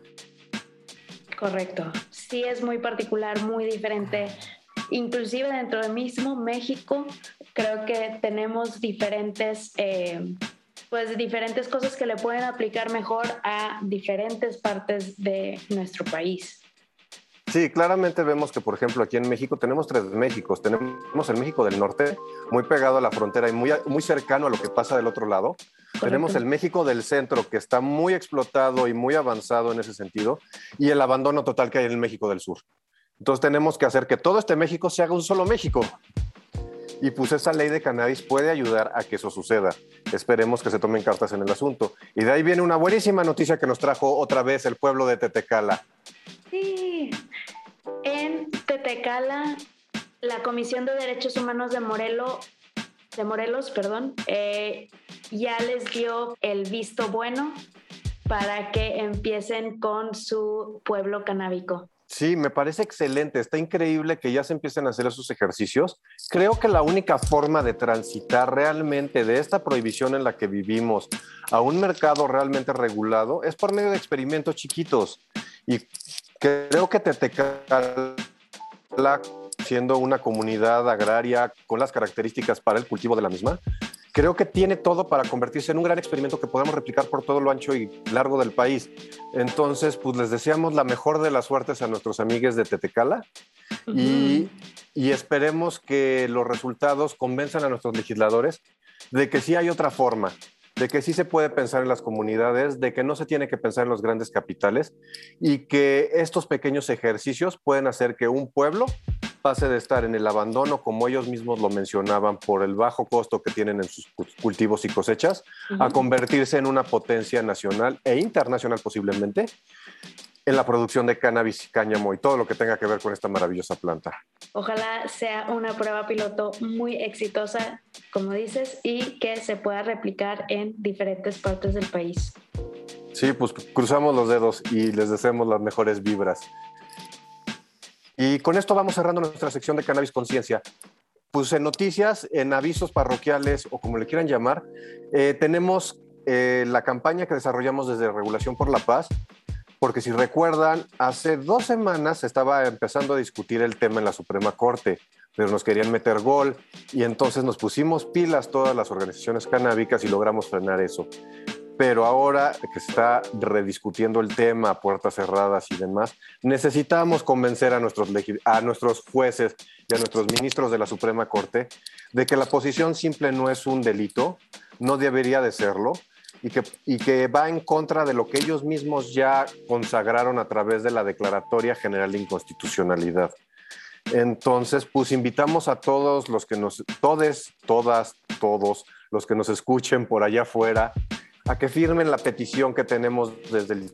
Correcto. Sí es muy particular, muy diferente inclusive dentro del mismo México, creo que tenemos diferentes, eh, pues diferentes cosas que le pueden aplicar mejor a diferentes partes de nuestro país. Sí, claramente vemos que, por ejemplo, aquí en México tenemos tres Méxicos. Tenemos el México del norte, muy pegado a la frontera y muy, muy cercano a lo que pasa del otro lado. Tenemos el México del centro, que está muy explotado y muy avanzado en ese sentido, y el abandono total que hay en el México del sur. Entonces tenemos que hacer que todo este México se haga un solo México. Y pues esa ley de cannabis puede ayudar a que eso suceda. Esperemos que se tomen cartas en el asunto. Y de ahí viene una buenísima noticia que nos trajo otra vez el pueblo de Tetecala. Sí, en Tetecala, la Comisión de Derechos Humanos de Morelos, de Morelos, perdón, eh, ya les dio el visto bueno para que empiecen con su pueblo canábico. Sí, me parece excelente. Está increíble que ya se empiecen a hacer esos ejercicios. Creo que la única forma de transitar realmente de esta prohibición en la que vivimos a un mercado realmente regulado es por medio de experimentos chiquitos. Y creo que Tetecala, siendo una comunidad agraria con las características para el cultivo de la misma, creo que tiene todo para convertirse en un gran experimento que podemos replicar por todo lo ancho y largo del país. Entonces, pues les deseamos la mejor de las suertes a nuestros amigos de Tetecala y, y esperemos que los resultados convenzan a nuestros legisladores de que sí hay otra forma, de que sí se puede pensar en las comunidades, de que no se tiene que pensar en los grandes capitales y que estos pequeños ejercicios pueden hacer que un pueblo pase de estar en el abandono, como ellos mismos lo mencionaban, por el bajo costo que tienen en sus cultivos y cosechas, a convertirse en una potencia nacional e internacional posiblemente en la producción de cannabis cáñamo y todo lo que tenga que ver con esta maravillosa planta. Ojalá sea una prueba piloto muy exitosa, como dices, y que se pueda replicar en diferentes partes del país. Sí, pues cruzamos los dedos y les deseamos las mejores vibras. Y con esto vamos cerrando nuestra sección de Cannabis Conciencia. Pues en noticias, en avisos parroquiales o como le quieran llamar, eh, tenemos eh, la campaña que desarrollamos desde Regulación por la Paz, porque si recuerdan, hace dos semanas se estaba empezando a discutir el tema en la Suprema Corte, pero nos querían meter gol y entonces nos pusimos pilas todas las organizaciones canábicas y logramos frenar eso pero ahora que se está rediscutiendo el tema, puertas cerradas y demás, necesitamos convencer a nuestros, a nuestros jueces y a nuestros ministros de la Suprema Corte de que la posición simple no es un delito, no debería de serlo, y que, y que va en contra de lo que ellos mismos ya consagraron a través de la Declaratoria General de Inconstitucionalidad. Entonces, pues invitamos a todos los que nos, todes, todas, todos, los que nos escuchen por allá afuera, a que firmen la petición que tenemos desde el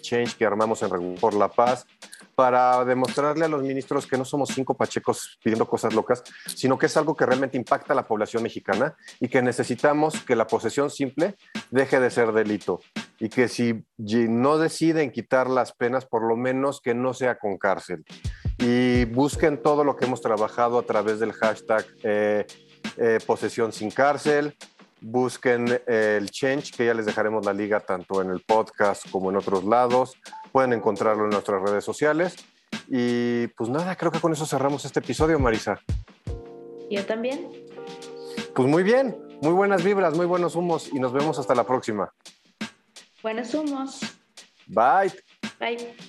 Change que armamos en por la Paz para demostrarle a los ministros que no somos cinco pachecos pidiendo cosas locas, sino que es algo que realmente impacta a la población mexicana y que necesitamos que la posesión simple deje de ser delito. y que si no deciden quitar las penas, por lo menos que no sea con cárcel. Y busquen todo lo que hemos trabajado a través del hashtag eh, eh, posesión sin cárcel. Busquen el Change, que ya les dejaremos la liga tanto en el podcast como en otros lados. Pueden encontrarlo en nuestras redes sociales. Y pues nada, creo que con eso cerramos este episodio, Marisa. Yo también. Pues muy bien, muy buenas vibras, muy buenos humos y nos vemos hasta la próxima. Buenos humos. Bye. Bye.